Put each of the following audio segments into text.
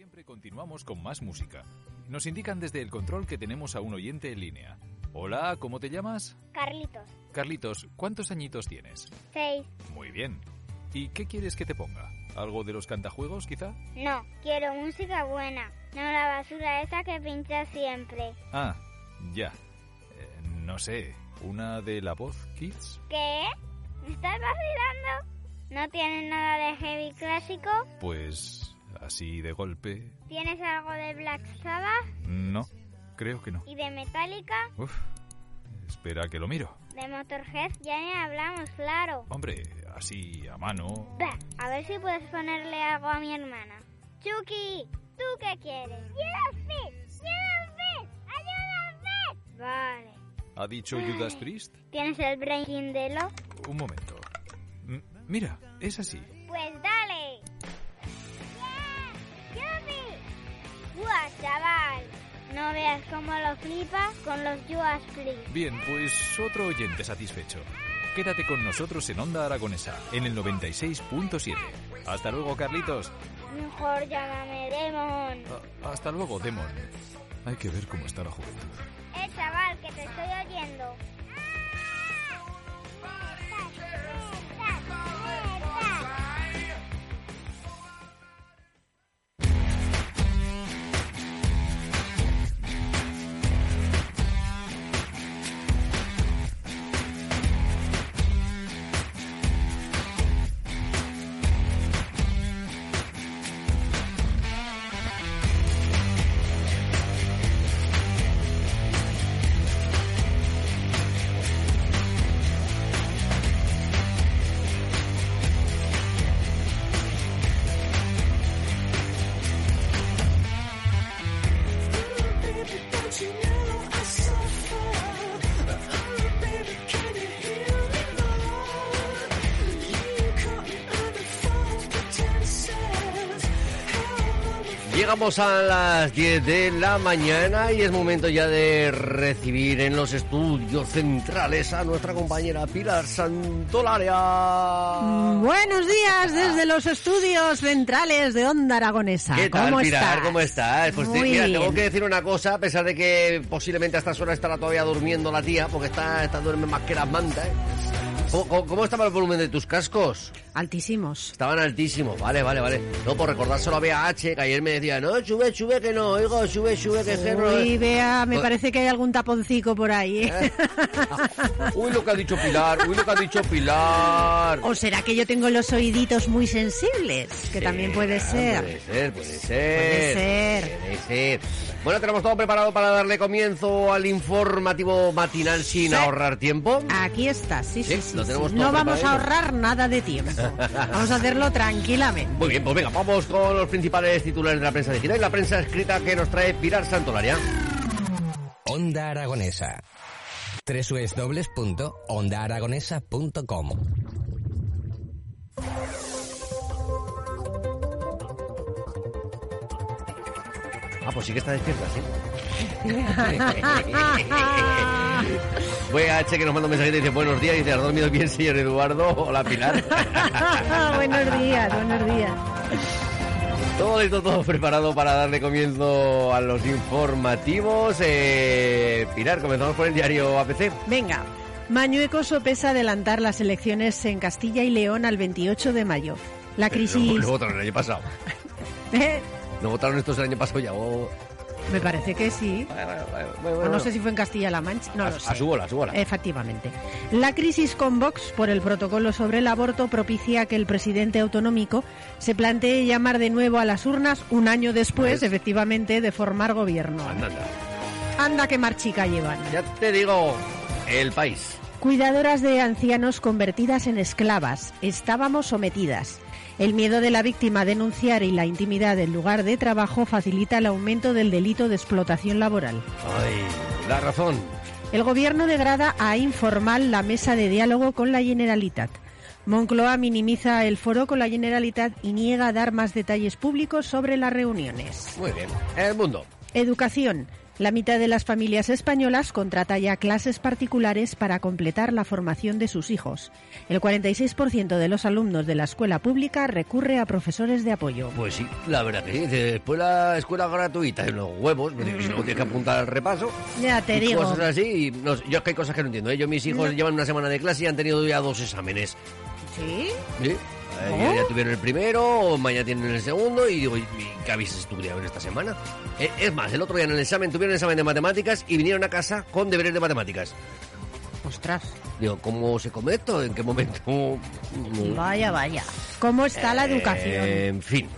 siempre continuamos con más música. Nos indican desde el control que tenemos a un oyente en línea. Hola, ¿cómo te llamas? Carlitos. Carlitos, ¿cuántos añitos tienes? Seis. Muy bien. ¿Y qué quieres que te ponga? ¿Algo de los cantajuegos, quizá? No, quiero música buena. No la basura esa que pincha siempre. Ah, ya. Eh, no sé, ¿una de la voz, Kids? ¿Qué? ¿Me estás vacilando? ¿No tienes nada de heavy clásico? Pues así de golpe. ¿Tienes algo de Black Sabbath? No, creo que no. ¿Y de Metallica? Uf, espera que lo miro. De Motorhead ya ni hablamos, claro. Hombre, así a mano. Bah, a ver si puedes ponerle algo a mi hermana. Chucky, ¿tú qué quieres? ¡Judas Priest! ¡Judas Priest! ¡Ayúdame! Vale. ¿Ha dicho Judas Priest? ¿Tienes el brain de lo? Un momento. M- mira, es así. Pues dale. No veas cómo lo flipa con los Judas Priest. Bien, pues otro oyente satisfecho. Quédate con nosotros en Onda Aragonesa, en el 96.7. Hasta luego, Carlitos. Mejor llámame Demon. A- hasta luego, Demon. Hay que ver cómo está la juventud. Llegamos a las 10 de la mañana y es momento ya de recibir en los estudios centrales a nuestra compañera Pilar Santolaria. Buenos días desde los estudios centrales de Onda Aragonesa. ¿Qué tal, ¿Cómo Pilar? estás? ¿Cómo estás? Pues Muy mira, tengo que decir una cosa, a pesar de que posiblemente a estas horas estará todavía durmiendo la tía, porque está, está duerme más que las mantas, ¿eh? ¿Cómo, estaba el volumen de tus cascos? Altísimos. Estaban altísimos, vale, vale, vale. No, por recordárselo a BH, que ayer me decía, no, sube, sube, que no, oigo, sube, sube, que no... Uy, vea, me parece que hay algún taponcico por ahí. ¿eh? Uy, lo que ha dicho Pilar, uy, lo que ha dicho Pilar. ¿O será que yo tengo los oíditos muy sensibles? Que Sí, también puede ser. Puede ser, puede ser. Puede ser. Bueno, tenemos todo preparado para darle comienzo al informativo matinal sin Sí. ahorrar tiempo. Aquí está, sí, sí, Sí, sí. lo sí. tenemos todo No vamos a ahorrar nada de tiempo. Vamos a hacerlo tranquilamente. Muy bien, pues venga, vamos con los principales titulares de la prensa digital y la prensa escrita que nos trae Pilar Santolaria. Onda Aragonesa. www.ondaaragonesa.com Ah, pues sí que está despierta, sí. Voy a H que nos manda un mensaje y dice buenos días, dice, ¿has dormido bien, señor Eduardo? Hola, Pilar. buenos días, buenos días. Todo listo, todo preparado para darle comienzo a los informativos. Eh, Pilar, comenzamos por el diario APC. Venga, Mañueco sopesa adelantar las elecciones en Castilla y León al 28 de mayo. La crisis... lo votaron el año pasado. ¿Eh? No votaron estos el año pasado ya. oh. Me parece que sí. Bueno, bueno, bueno, O bueno, no sé si fue en Castilla-La Mancha, no a, lo sé. a su bola, a su bola. Efectivamente. La crisis con Vox por el protocolo sobre el aborto propicia que el presidente autonómico se plantee llamar de nuevo a las urnas un año después, Pues- efectivamente, de formar gobierno. Anda, anda. Anda que marchica llevan. Ya te digo, el país. Cuidadoras de ancianos convertidas en esclavas. Estábamos sometidas. El miedo de la víctima a denunciar y la intimidad del lugar de trabajo facilita el aumento del delito de explotación laboral. Ay, la razón. El gobierno degrada a informal la mesa de diálogo con la Generalitat. Moncloa minimiza el foro con la Generalitat y niega dar más detalles públicos sobre las reuniones. Muy bien. El mundo. Educación. La mitad de las familias españolas contrata ya clases particulares para completar la formación de sus hijos. El 46% de los alumnos de la escuela pública recurre a profesores de apoyo. Pues sí, la verdad que sí. Después la escuela gratuita y los huevos, no tienes que apuntar al repaso. Ya te y digo. Cosas así. y no sé, yo es que hay cosas que no entiendo. ¿eh? Yo, mis hijos llevan una semana de clase y han tenido ya dos exámenes. ¿Sí? ¿Sí? Eh. Ya tuvieron el primero, o mañana tienen el segundo, y digo, ¿y qué habéis estudiado en esta semana? Eh, es más, el otro día en el examen tuvieron el examen de matemáticas y vinieron a casa con deberes de matemáticas. Ostras. Digo, ¿cómo se come esto? ¿En qué momento? Vaya, vaya. ¿Cómo está la Eh, educación? En fin,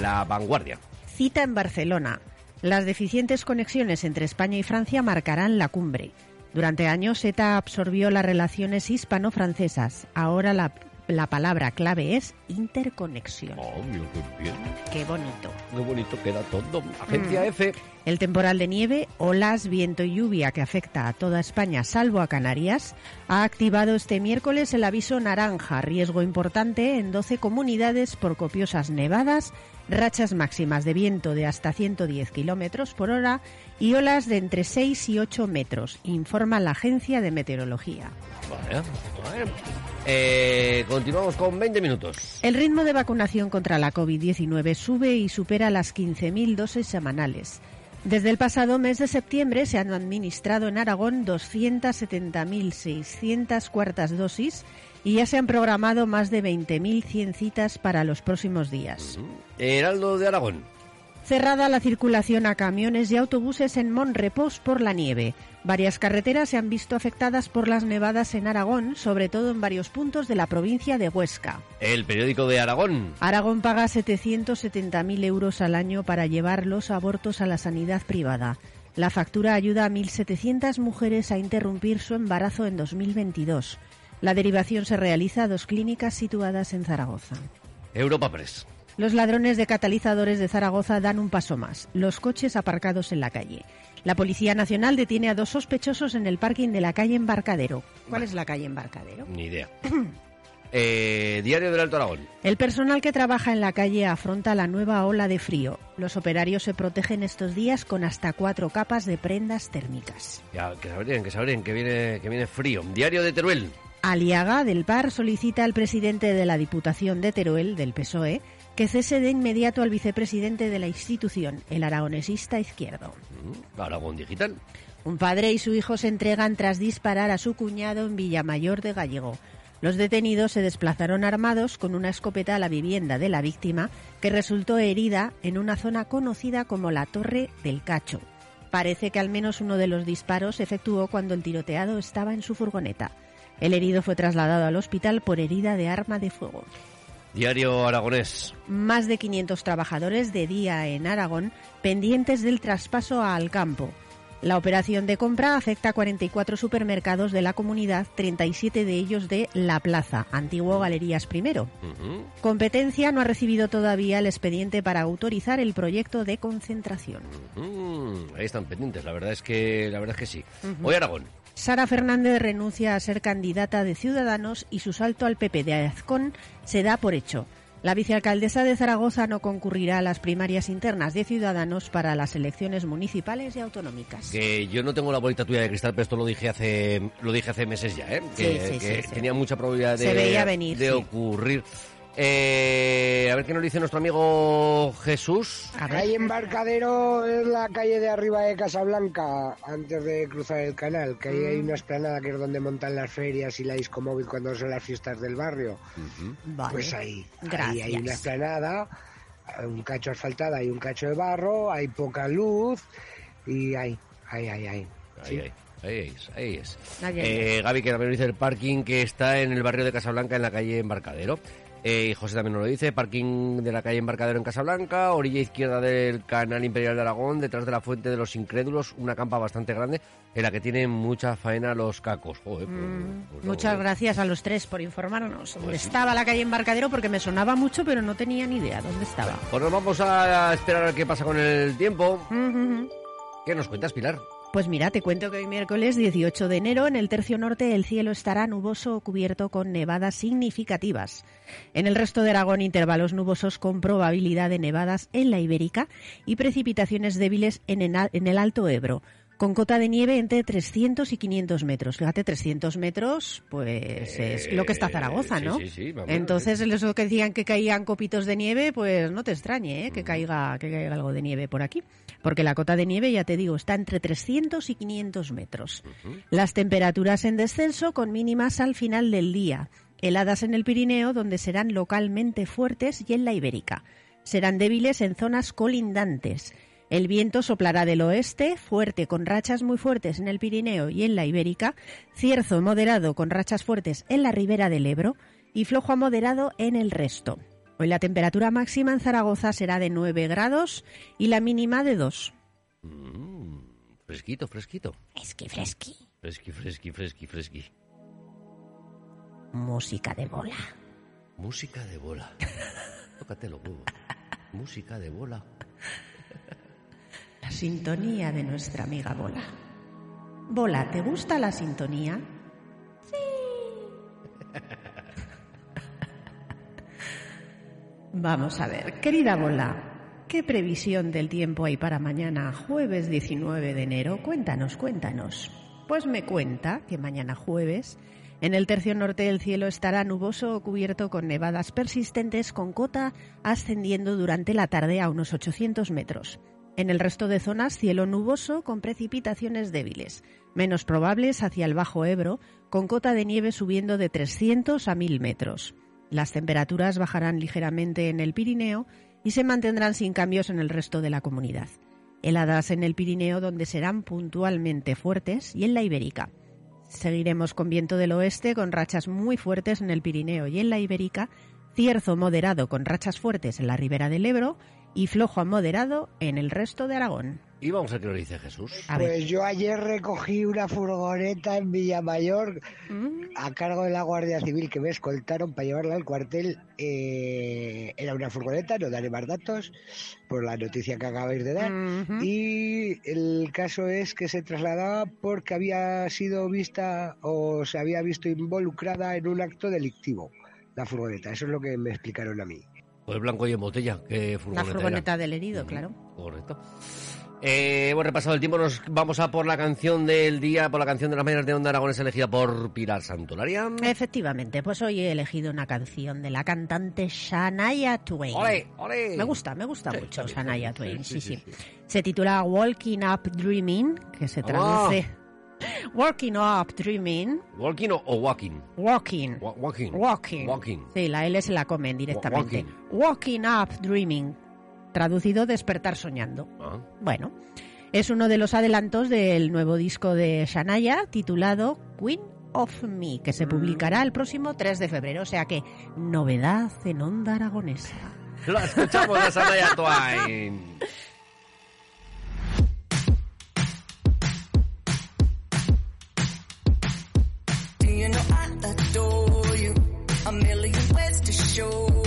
la vanguardia. Cita en Barcelona. Las deficientes conexiones entre España y Francia marcarán la cumbre. Durante años ETA absorbió las relaciones hispano-francesas. Ahora la, la palabra clave es interconexión. Oh, mira qué bien. Qué bonito. Qué bonito queda todo. Agencia Mm. F. El temporal de nieve, olas, viento y lluvia que afecta a toda España salvo a Canarias, ha activado este miércoles el aviso naranja, riesgo importante en 12 comunidades por copiosas nevadas, rachas máximas de viento de hasta 110 kilómetros por hora y olas de entre 6 y 8 metros, informa la Agencia de Meteorología. Vale, vale. Eh, continuamos con 20 minutos. El ritmo de vacunación contra la COVID-19 sube y supera las 15.000 dosis semanales. Desde el pasado mes de septiembre se han administrado en Aragón 270.600 cuartas dosis y ya se han programado más de 20.100 citas para los próximos días. Heraldo de Aragón. Cerrada la circulación a camiones y autobuses en Monrepos por la nieve. Varias carreteras se han visto afectadas por las nevadas en Aragón, sobre todo en varios puntos de la provincia de Huesca. El periódico de Aragón. Aragón paga 770.000 euros al año para llevar los abortos a la sanidad privada. La factura ayuda a 1.700 mujeres a interrumpir su embarazo en 2022. La derivación se realiza a dos clínicas situadas en Zaragoza. Europa Press. Los ladrones de catalizadores de Zaragoza dan un paso más. Los coches aparcados en la calle. La Policía Nacional detiene a dos sospechosos en el parking de la calle Embarcadero. ¿Cuál es la calle Embarcadero? Ni idea. Eh, Diario del Alto Aragón. El personal que trabaja en la calle afronta la nueva ola de frío. Los operarios se protegen estos días con hasta cuatro capas de prendas térmicas. Ya, que sabrían, que sabrían, que viene, que viene frío. Diario de Teruel. Aliaga del PAR solicita al presidente de la Diputación de Teruel, del PSOE, que cese de inmediato al vicepresidente de la institución, el aragonesista izquierdo. Mm, Aragón Digital. Un padre y su hijo se entregan tras disparar a su cuñado en Villamayor de Gallego. Los detenidos se desplazaron armados con una escopeta a la vivienda de la víctima, que resultó herida en una zona conocida como la Torre del Cacho. Parece que al menos uno de los disparos se efectuó cuando el tiroteado estaba en su furgoneta. El herido fue trasladado al hospital por herida de arma de fuego. Diario Aragonés. Más de 500 trabajadores de día en Aragón pendientes del traspaso a Alcampo. La operación de compra afecta a 44 supermercados de la comunidad, 37 de ellos de La Plaza, antiguo Galerías Primero. Competencia no ha recibido todavía el expediente para autorizar el proyecto de concentración. Ahí están pendientes, la verdad es que, la verdad es que sí. Hoy Aragón. Sara Fernández renuncia a ser candidata de Ciudadanos y su salto al PP de Azcón se da por hecho. La vicealcaldesa de Zaragoza no concurrirá a las primarias internas de Ciudadanos para las elecciones municipales y autonómicas. Que yo no tengo la bolita tuya de cristal, pero esto lo dije hace, lo dije hace meses ya, ¿eh? Que, Sí, sí, que sí, tenía mucha probabilidad de, Se veía venir, de ocurrir. Eh, a ver qué nos dice nuestro amigo Jesús. Calle Embarcadero es la calle de arriba de Casablanca, antes de cruzar el canal, que ahí hay una esplanada que es donde montan las ferias y la disco móvil cuando son las fiestas del barrio. Vale. Pues ahí, ahí hay una esplanada, un cacho asfaltada y un cacho de barro, hay poca luz y ahí, ahí, ahí, ahí. Ahí, ahí, ahí es, ahí es. Ahí, ahí, Eh, Gaby, que también nos dice el parking que está en el barrio de Casablanca, en la calle Embarcadero. Eh, y José también nos lo dice, parking de la calle Embarcadero en Casablanca, orilla izquierda del canal Imperial de Aragón, detrás de la Fuente de los Incrédulos, una campa bastante grande en la que tienen mucha faena los cacos. Joder, pues, pues no, Muchas gracias a los tres por informarnos. ¿Dónde Pues sí. estaba la calle Embarcadero? Porque me sonaba mucho, pero no tenía ni idea dónde estaba. Pues nos vamos a esperar a ver qué pasa con el tiempo. Ujú. ¿Qué nos cuentas, Pilar? Pues mira, te cuento que hoy miércoles 18 de enero en el tercio norte el cielo estará nuboso o cubierto con nevadas significativas. En el resto de Aragón intervalos nubosos con probabilidad de nevadas en la Ibérica y precipitaciones débiles en el Alto Ebro con cota de nieve entre 300 y 500 metros. Fíjate, 300 metros, pues es lo que está Zaragoza, ¿no? Sí, sí, sí, vamos, Entonces, eso que decían que caían copitos de nieve, pues no te extrañe ¿eh? que, Mm. caiga, que caiga algo de nieve por aquí. Porque la cota de nieve, ya te digo, está entre 300 y 500 metros. Las temperaturas en descenso con mínimas al final del día. Heladas en el Pirineo, donde serán localmente fuertes, y en la Ibérica. Serán débiles en zonas colindantes. El viento soplará del oeste, fuerte con rachas muy fuertes en el Pirineo y en la Ibérica, cierzo moderado con rachas fuertes en la ribera del Ebro y flojo a moderado en el resto. Hoy la temperatura máxima en Zaragoza será de 9 grados y la mínima de 2. Mm, fresquito, fresquito. Fresqui, fresqui. Fresqui, fresqui, fresqui, fresqui. Música de bola. Música de bola. Tócate los huevos. Música de bola. La sintonía de nuestra amiga Bola. Bola, ¿te gusta la sintonía? Sí. Vamos a ver, querida Bola, ¿qué previsión del tiempo hay para mañana, jueves 19 de enero? Cuéntanos, cuéntanos. Pues me cuenta que mañana jueves en el tercio norte del cielo estará nuboso o cubierto con nevadas persistentes con cota ascendiendo durante la tarde a unos 800 metros. En el resto de zonas, cielo nuboso con precipitaciones débiles, menos probables hacia el Bajo Ebro, con cota de nieve subiendo de 300 a 1000 metros. Las temperaturas bajarán ligeramente en el Pirineo y se mantendrán sin cambios en el resto de la comunidad. Heladas en el Pirineo donde serán puntualmente fuertes y en la Ibérica. Seguiremos con viento del oeste con rachas muy fuertes en el Pirineo y en la Ibérica, cierzo moderado con rachas fuertes en la ribera del Ebro y flojo a moderado en el resto de Aragón. Y vamos a qué nos dice Jesús. A ver. Pues yo ayer recogí una furgoneta en Villamayor Mm, a cargo de la Guardia Civil que me escoltaron para llevarla al cuartel. Eh, era una furgoneta, no daré más datos por la noticia que acabáis de dar. Y el caso es que se trasladaba porque había sido vista o se había visto involucrada en un acto delictivo la furgoneta. Eso es lo que me explicaron a mí. Pues blanco y en botella. ¿Qué La furgoneta furgoneta era? del herido, claro. Correcto. Eh, hemos repasado el tiempo, nos vamos a por la canción del día, por la canción de las mañanas de Onda Aragones elegida por Pilar Santolaria. Efectivamente, pues hoy he elegido una canción de la cantante Shania Twain. ¡Ole, ole! Me gusta, me gusta Sí, mucho bien, Shania. Twain, Sí, sí, sí, sí. sí, Se titula Walking Up Dreaming, que se ¡Vamos! traduce... Walking Up Dreaming, ¿Walking o, o walking? Walking. Wa- walking. Walking. Walking. Sí, la L se la comen directamente. walking. Walking Up Dreaming, traducido despertar soñando. Ah, Bueno, es uno de los adelantos del nuevo disco de Shania titulado Queen of Me, que se publicará el próximo 3 de febrero. O sea que, novedad en Onda Aragonesa. La escuchamos a Sanaya Twain. A million ways to show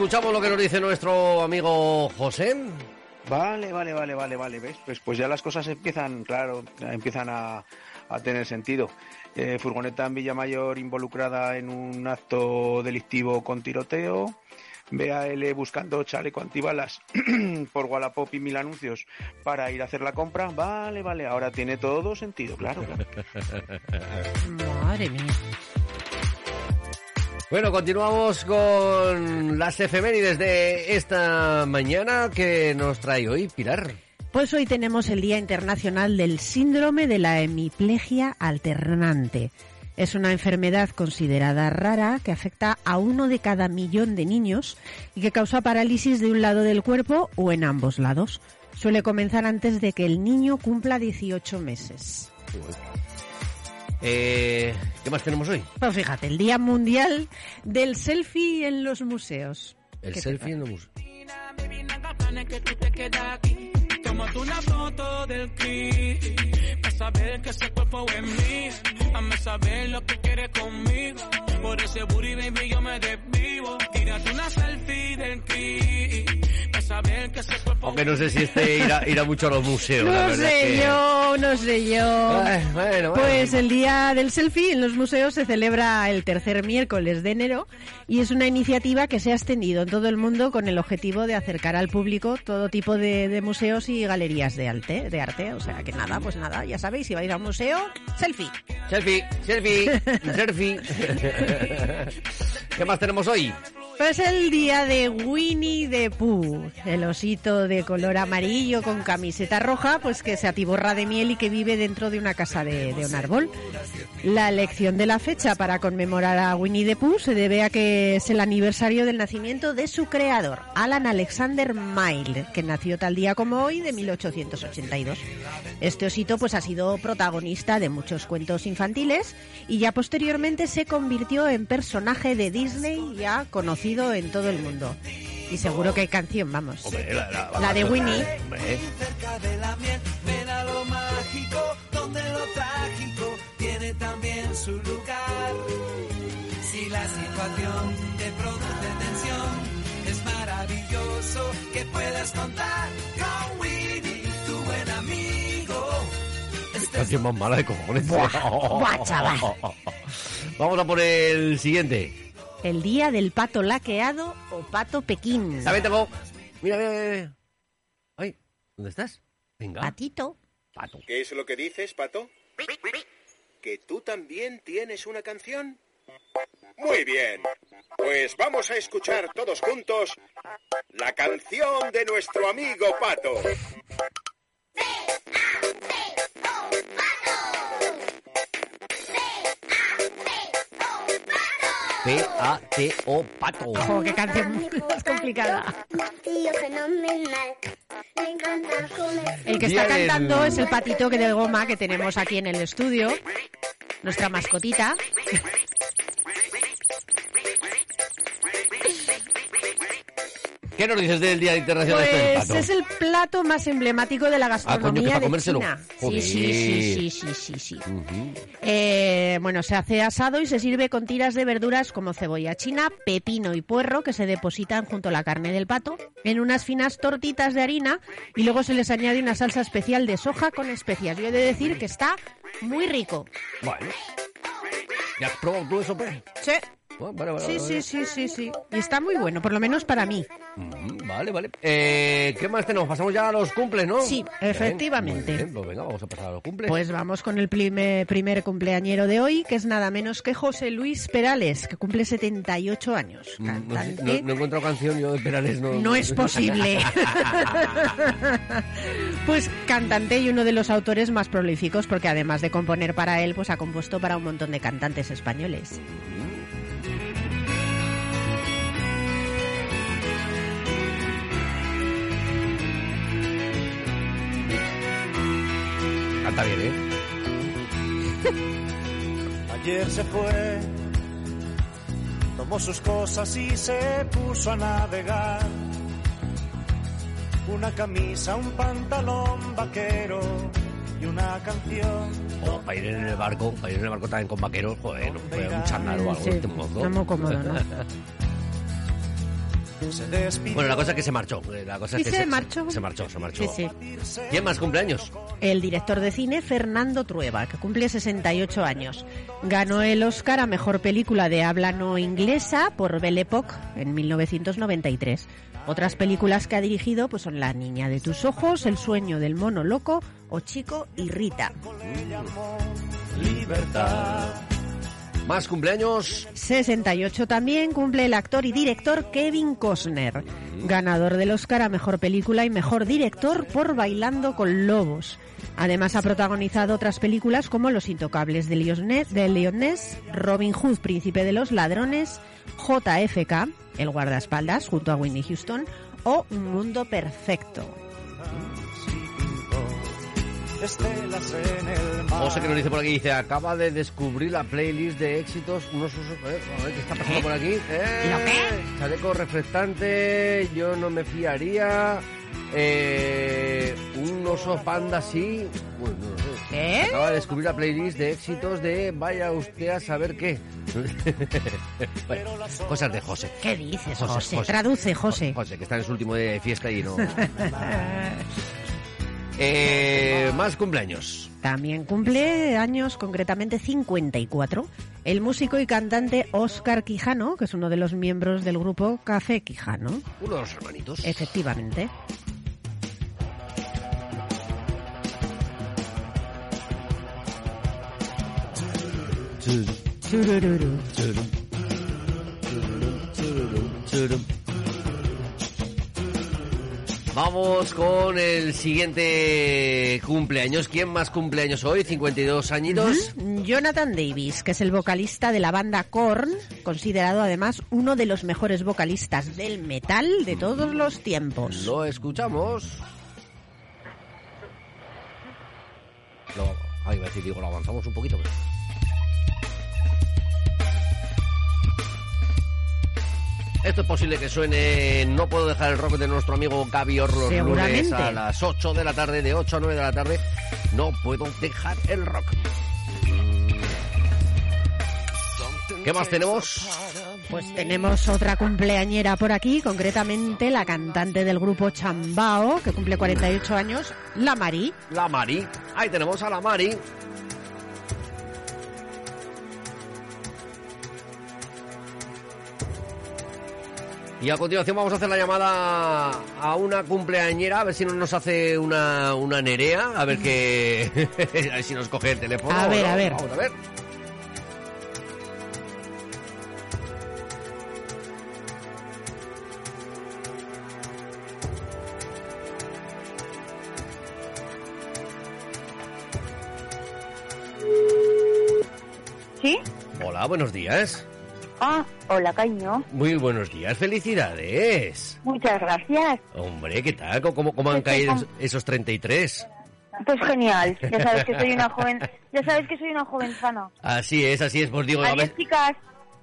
Escuchamos lo que nos dice nuestro amigo José. Vale, vale, vale, vale, vale, ¿ves? Pues, pues ya las cosas empiezan, claro, empiezan a, a tener sentido. Eh, furgoneta en Villamayor involucrada en un acto delictivo con tiroteo. BAL buscando chaleco antibalas por Wallapop y mil anuncios para ir a hacer la compra. Vale, vale, ahora tiene todo sentido, claro. claro. Madre mía. Bueno, continuamos con las efemérides de esta mañana que nos trae hoy Pilar. Pues hoy tenemos el Día Internacional del Síndrome de la Hemiplegia Alternante. Es una enfermedad considerada rara que afecta a uno de cada millón de niños y que causa parálisis de un lado del cuerpo o en ambos lados. Suele comenzar antes de que el niño cumpla 18 meses. Eh, ¿Qué más tenemos hoy? Pues fíjate, el Día Mundial del Selfie en los museos. El ¿Qué te selfie en los museos. Tómate una foto del clip para saber que ese cuerpo es mío. Hazme saber lo que quieres conmigo. Por ese booty, baby, yo me desvivo. Tírate una selfie del clip Aunque no sé si este irá, irá mucho a los museos. No sé que- yo, no sé yo. Ay, bueno, bueno. Pues el Día del Selfie en los museos se celebra el tercer miércoles de enero y es una iniciativa que se ha extendido en todo el mundo con el objetivo de acercar al público todo tipo de, de museos y galerías de arte, de arte. O sea que nada, pues nada, ya sabéis, si vais a un museo, selfie. Selfie, selfie, selfie. ¿Qué más tenemos hoy? Pues el día de Winnie the Pooh, el osito de color amarillo con camiseta roja, pues que se atiborra de miel y que vive dentro de una casa de, un árbol. La elección de la fecha para conmemorar a Winnie the Pooh se debe a que es el aniversario del nacimiento de su creador, Alan Alexander Milne, que nació tal día como hoy de 1882. Este osito pues ha sido protagonista de muchos cuentos infantiles y ya posteriormente se convirtió en personaje de Disney ya conocido en todo el mundo. Y seguro que hay canción, vamos. Hombre, la, la- La de Winnie. Hombre, cerca de la miel. Ven a lo mágico, donde lo trágico tiene también su lugar. Si la situación te produce tensión, es maravilloso que puedas contar con Winnie, tu buen amigo. Este canción más mala de cojones. buah, chaval. Vamos a por el siguiente. El día del pato laqueado o pato Pekín. Tengo. Mira, mira, mira, mira. Ay, ¿dónde estás? Venga. Patito. Pato. ¿Qué es lo que dices, Pato? ¿Que tú también tienes una canción? Muy bien. Pues vamos a escuchar todos juntos la canción de nuestro amigo Pato. P-A-T-O, pato. Oh, qué canción más complicada. El que está cantando es el patito que de goma que tenemos aquí en el estudio. Nuestra mascotita. ¿Qué nos dices del Día Internacional del Pues Pato? es el plato más emblemático de la Ah, coño, gastronomía para de. China. Sí, Joder. sí, sí, sí, sí, sí. Eh, bueno, se hace asado y se sirve con tiras de verduras como cebolla china, pepino y puerro que se depositan junto a la carne del pato en unas finas tortitas de harina y luego se les añade una salsa especial de soja con especias. Yo he de decir que está muy rico. Bueno. ¿Ya has probado tú eso, pues? Sí. Bueno, vale, vale, Sí, vale. sí, sí, sí, sí. Y está muy bueno, por lo menos para mí. Ujú, Vale, vale. Eh, ¿Qué más tenemos? Pasamos ya a los cumples, ¿no? Sí, efectivamente. bien, pues venga, vamos a pasar a los cumples. Pues vamos con el primer, primer cumpleañero de hoy, que es nada menos que José Luis Perales, que cumple 78 años. Mm, no, Cantante. no- no he encontrado canción yo de Perales, no. No es posible. pues cantante y uno de los autores más prolíficos, porque además de componer para él, pues ha compuesto para un montón de cantantes españoles. Canta bien, ¿eh? Ayer se fue, tomó sus cosas y se puso a navegar. Una camisa, un pantalón vaquero y una canción. O para ir en el barco, para ir en el barco también con vaqueros, joder, no puede un chándal o algo Sí, este modo. no muy cómodo, ¿no? Bueno, la cosa es que se marchó. eh, La cosa es que se marchó. Se marchó, se marchó. Sí, sí. ¿Quién más cumpleaños? El director de cine Fernando Trueba, que cumple 68 años. Ganó el Oscar a Mejor Película de Habla No Inglesa por Belle Époque en 1993. Otras películas que ha dirigido pues son La Niña de tus Ojos, El Sueño del Mono Loco o Chico y Rita. Más cumpleaños. 68 también cumple el actor y director Kevin Costner, ganador del Oscar a Mejor Película y Mejor Director por Bailando con Lobos. Además ha protagonizado otras películas como Los Intocables de Leonés, Robin Hood, Príncipe de los Ladrones, JFK, El Guardaespaldas junto a Whitney Houston o Un Mundo Perfecto. Estelas en el mar. José que nos dice por aquí, dice, acaba de descubrir la playlist de éxitos, unos usos, eh, a ver qué está pasando por aquí. Eh, ¿Lo qué? Chaleco reflectante, yo no me fiaría, eh, un oso panda sí, bueno, no lo sé. ¿Qué? Acaba de descubrir la playlist de éxitos de vaya usted a saber qué. Bueno, cosas de José. ¿Qué dices, José, José? José. Traduce, José. José, que está en su último día de fiesta y no... Eh, más cumpleaños. También cumple años, concretamente 54, el músico y cantante Óscar Quijano, que es uno de los miembros del grupo Café Quijano. Uno de los hermanitos. Efectivamente. Churururu. Vamos con el siguiente cumpleaños. ¿Quién más cumpleaños hoy? 52 añitos. Jonathan Davis, que es el vocalista de la banda Korn, considerado además uno de los mejores vocalistas del metal de todos los tiempos. Lo escuchamos. Lo, ay, iba a decir, digo, lo avanzamos un poquito. pero- Esto es posible que suene No puedo dejar el rock de nuestro amigo Gaby Orr los lunes a las 8 de la tarde, de 8 a 9 de la tarde. No puedo dejar el rock. ¿Qué más tenemos? Pues tenemos otra cumpleañera por aquí, concretamente la cantante del grupo Chambao, que cumple 48 años, la Mari. La Mari. Ahí tenemos a la Mari. Y a continuación vamos a hacer la llamada a una cumpleañera, a ver si no nos hace una, una nerea, a ver que... a ver si nos coge el teléfono. A ver, no. a ver. Vamos a ver. ¿Sí? Hola, buenos días. Hola, cariño. Muy buenos días, felicidades. Muchas gracias. Hombre, ¿qué tal? ¿Cómo, cómo han caído pues, esos 33? Pues genial. Ya sabes que soy una joven, ya sabes que soy una joven sana. Así es, así es, pues digo, a Adiós, ver, chicas.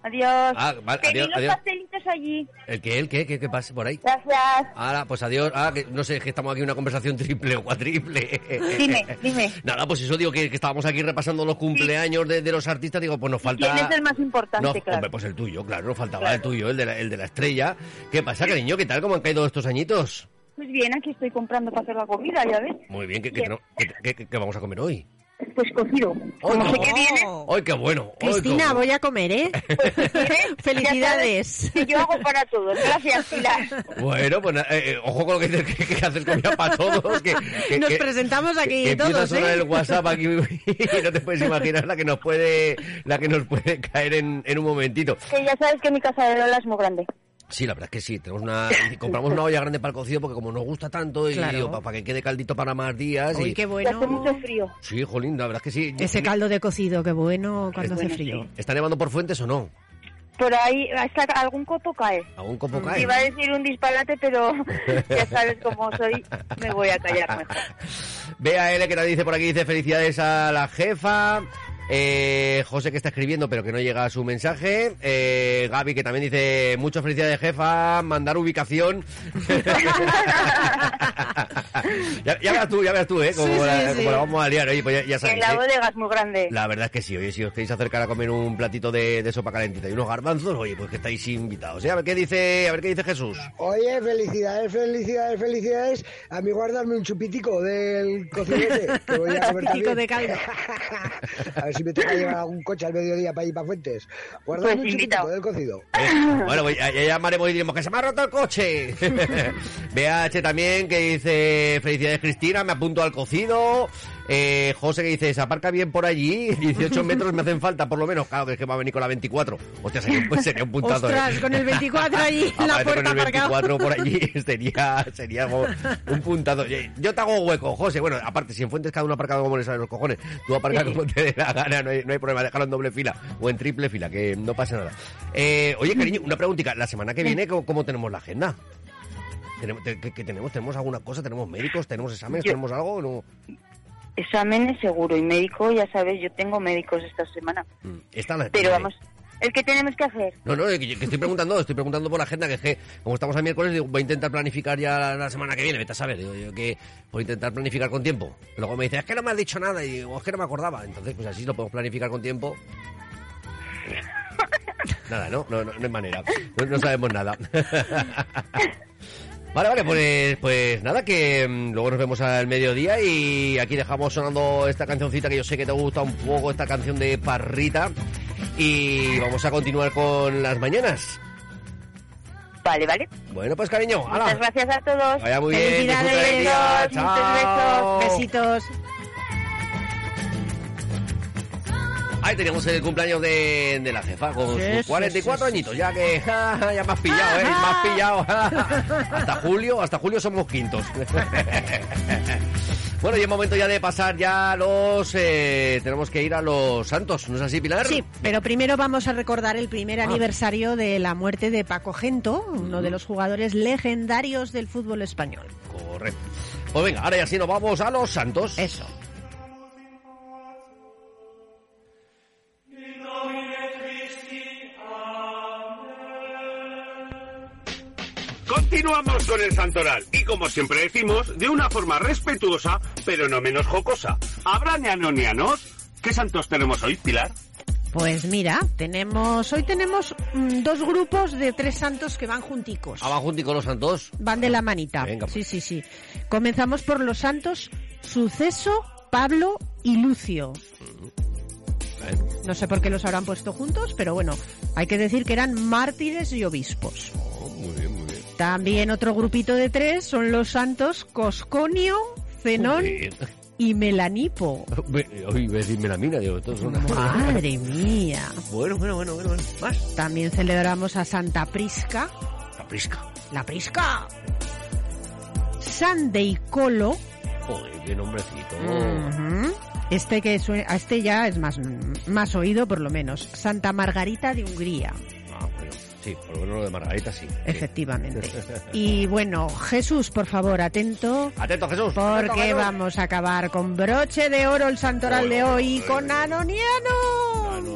Adiós. Ah, vale, Que vi adiós, los adiós. pastelitos allí. ¿El qué? ¿El qué? ¿Qué, qué pasa por ahí? Gracias. Ahora, pues adiós. Ah, que no sé, es que estamos aquí en una conversación triple o cuatriple. Dime, dime. Nada, pues eso digo que, que estábamos aquí repasando los cumpleaños de, de los artistas. Digo, pues nos falta. ¿Quién es el más importante, No, claro? hombre, pues el tuyo, claro, nos faltaba Claro. el tuyo, el de, la, el de la estrella. ¿Qué pasa, cariño? ¿Qué tal? ¿Cómo han caído estos añitos? Pues bien, aquí estoy comprando para hacer la comida, ya ves. Muy bien, ¿qué, qué, no- qué- qué- qué- qué vamos a comer hoy? Pues cocido. Como sé que viene, ¡Ay, qué bueno! ¡Ay, Cristina, qué voy a comer, ¿eh? Felicidades. que yo hago para todos. Gracias, Pilar. Bueno, pues eh, eh, ojo con lo que dices, que, que haces comida para todos. Que, que- Nos que- presentamos aquí que empieza a todos, sonar ¿eh? el WhatsApp aquí y no te puedes imaginar la que nos puede, la que nos puede caer en, en un momentito. Que ya sabes que mi casa de Lola es muy grande. Sí, la verdad es que sí, tenemos una, y compramos una olla grande para el cocido porque como nos gusta tanto y Claro. para, que quede caldito para más días. Uy, y... qué bueno. hace mucho frío. Sí, jolín, la verdad es que sí. Ese caldo de cocido, qué bueno cuando hace frío. ¿Está nevando por fuentes o no? Por ahí, hasta algún copo cae. ¿Algún copo cae? Iba a decir un disparate, pero ya sabes cómo soy, me voy a callar mejor. Vea L que nos dice por aquí, dice felicidades a la jefa. Eh, José que está escribiendo pero que no llega a su mensaje. Eh, Gaby que también dice muchas felicidades jefa, mandar ubicación. ya, ya veas tú, ya veas tú, ¿eh? Como, Sí, sí, la, sí. como la vamos a liar. Oye, pues ya, ya Que sabéis. la ¿eh? bodega es muy grande. La verdad es que sí, oye, si os queréis acercar a comer un platito de, de sopa calentita y unos garbanzos, oye, pues que estáis invitados. ¿eh? A ver qué dice, a ver qué dice Jesús. Oye, felicidades, felicidades, felicidades. A mí guardarme un chupitico del cocinete. Que voy a comer Chupitico también. de caldo. a ver si me toca llevar algún coche al mediodía para ir para Fuentes. Guardarme Pues un del cocido. Bueno, pues ya, ya llamaremos y diremos que se me ha roto el coche. BH también que dice felicidades Cristina, me apunto al cocido. Eh, José que dice, se aparca bien por allí, 18 metros me hacen falta por lo menos. Claro que es que va a venir con la 24. Hostia, sería sería un puntazo. Ostras, ¿eh? con el 24 allí en la puerta con el aparcado. 24 por allí sería, sería un puntazo. Yo te hago hueco, José. Bueno, aparte, si en Fuentes cada uno aparcado como le salen los cojones, tú aparcas como te dé la gana, no hay, no hay problema, déjalo en doble fila o en triple fila, que no pasa nada. Eh, oye, cariño, una preguntita. La semana que viene, ¿cómo, cómo tenemos la agenda? ¿Tenemos, qué- tenemos? ¿Tenemos alguna cosa? ¿Tenemos médicos? ¿Tenemos exámenes? ¿Tenemos algo? No? Exámenes seguro y médico, ya sabes, yo tengo médicos esta semana. Mm, Pero vamos, el que tenemos que hacer. No, no, que, que estoy preguntando, estoy preguntando por la agenda, que es que como estamos a miércoles, digo, voy a intentar planificar ya la, la semana que viene, vete a saber, digo yo que voy a intentar planificar con tiempo. Luego me dice, es que no me has dicho nada, y digo, es que no me acordaba. Entonces, pues así lo podemos planificar con tiempo. Nada, ¿no? No, no, no hay manera. No, no sabemos nada. Vale, vale, pues, pues nada, que mm, luego nos vemos al mediodía y aquí dejamos sonando esta cancioncita que yo sé que te gusta un poco, esta canción de Parrita. Y vamos a continuar con las mañanas. Vale, vale. Bueno, pues cariño, hala. Muchas gracias a todos. Vaya muy bien, Felicidades. Besitos. Ahí teníamos el cumpleaños de, de la jefa con sus sí, 44 sí, sí. añitos, ya que ja, ja, ya me has pillado, ¿eh? Has pillado. hasta julio, hasta julio somos quintos. bueno, y es momento ya de pasar ya los... eh, tenemos que ir a los santos, ¿no es así, Pilar? Sí, pero primero vamos a recordar el primer Ah. aniversario de la muerte de Paco Gento, uno de los jugadores legendarios del fútbol español. Correcto. Pues venga, ahora ya sí nos vamos a los santos. Eso. Continuamos con el santoral y como siempre decimos, de una forma respetuosa, pero no menos jocosa. ¿Habrá neanonianos? ¿Qué santos tenemos hoy, Pilar? Pues mira, tenemos hoy tenemos mm, dos grupos de tres santos que van junticos. Abajo con los santos. Van de la manita. Venga, Sí, sí, sí. Comenzamos por los santos Suceso, Pablo y Lucio. No sé por qué los habrán puesto juntos, pero bueno, hay que decir que eran mártires y obispos. También otro grupito de tres son los santos Cosconio, Zenón y Melanipo. Hoy iba a decir melamina, digo, esto es una... Madre mía. Bueno, bueno, bueno, bueno, bueno. Más. También celebramos a Santa Prisca. La prisca. La Prisca. San Deicolo. Joder, qué nombrecito. Este que sue- a este ya es más, más oído por lo menos. Santa Margarita de Hungría. Ah, bueno, sí, por lo menos lo de Margarita sí. Efectivamente. Y bueno, Jesús, por favor, atento. Atento, Jesús. atento, Porque Jesús. vamos a acabar con broche de oro el santoral de hoy con Anoniano.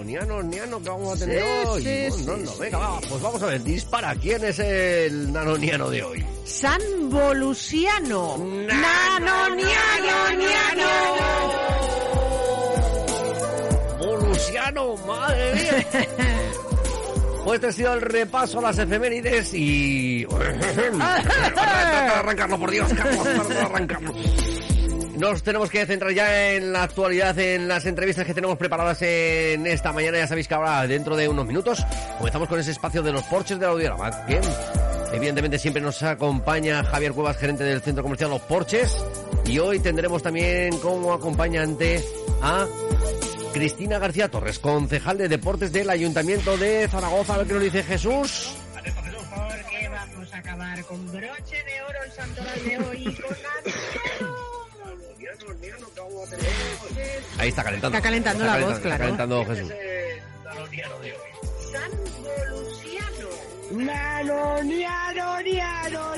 Niano, Niano, que vamos a tener Sí, hoy. sí, no, sí, no, venga, va, pues vamos a ver, dispara, ¿quién es el nanoniano de hoy? San Volusiano. Nanoniano, niano. Volusiano, madre mía. Pues este ha sido el repaso a las efemérides y... Trata de arrancarlo, por Dios, Carlos, trata de arrancarlo. Nos tenemos que centrar ya en la actualidad, en las entrevistas que tenemos preparadas en esta mañana. Ya sabéis que ahora, dentro de unos minutos, comenzamos con ese espacio de los porches del audiorama. Que evidentemente siempre nos acompaña Javier Cuevas, gerente del Centro Comercial Los Porches. Y hoy tendremos también como acompañante a Cristina García Torres, concejal de deportes del Ayuntamiento de Zaragoza. A ver qué nos dice Jesús. Porque vamos a acabar con broche de oro el santoral de hoy con Ahí está calentando. Está calentando la voz, Está claro. calentando Jesús. San Volusiano. Niano, niano, niano,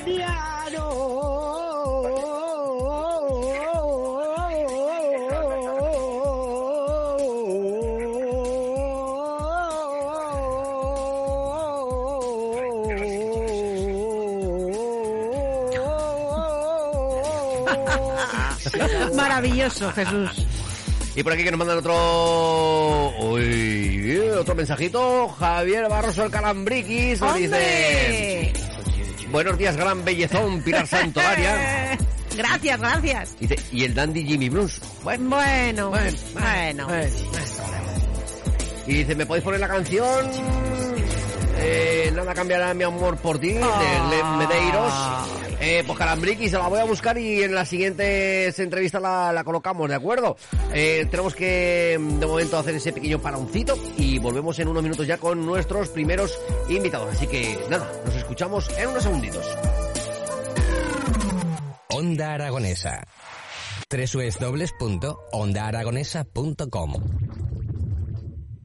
Maravilloso, Jesús. Y por aquí que nos mandan otro... Uy, otro mensajito. Javier Barroso el Calambriquis nos dice... Buenos días, gran bellezón, Pilar Santolaria. Gracias, gracias. Y el dandy Jimmy Blues. Bueno, Bueno, bueno. Y dice, ¿me podéis poner la canción? Eh, nada cambiará mi amor por ti, de Glenn Medeiros. Eh, pues Calambriqui, se la voy a buscar y en las siguientes entrevistas la, colocamos, ¿de acuerdo? Eh, tenemos que, mm, de momento, hacer ese pequeño paroncito y volvemos en unos minutos ya con nuestros primeros invitados. Así que, nada, nos escuchamos en unos segunditos. Onda Aragonesa. www.ondaaragonesa.com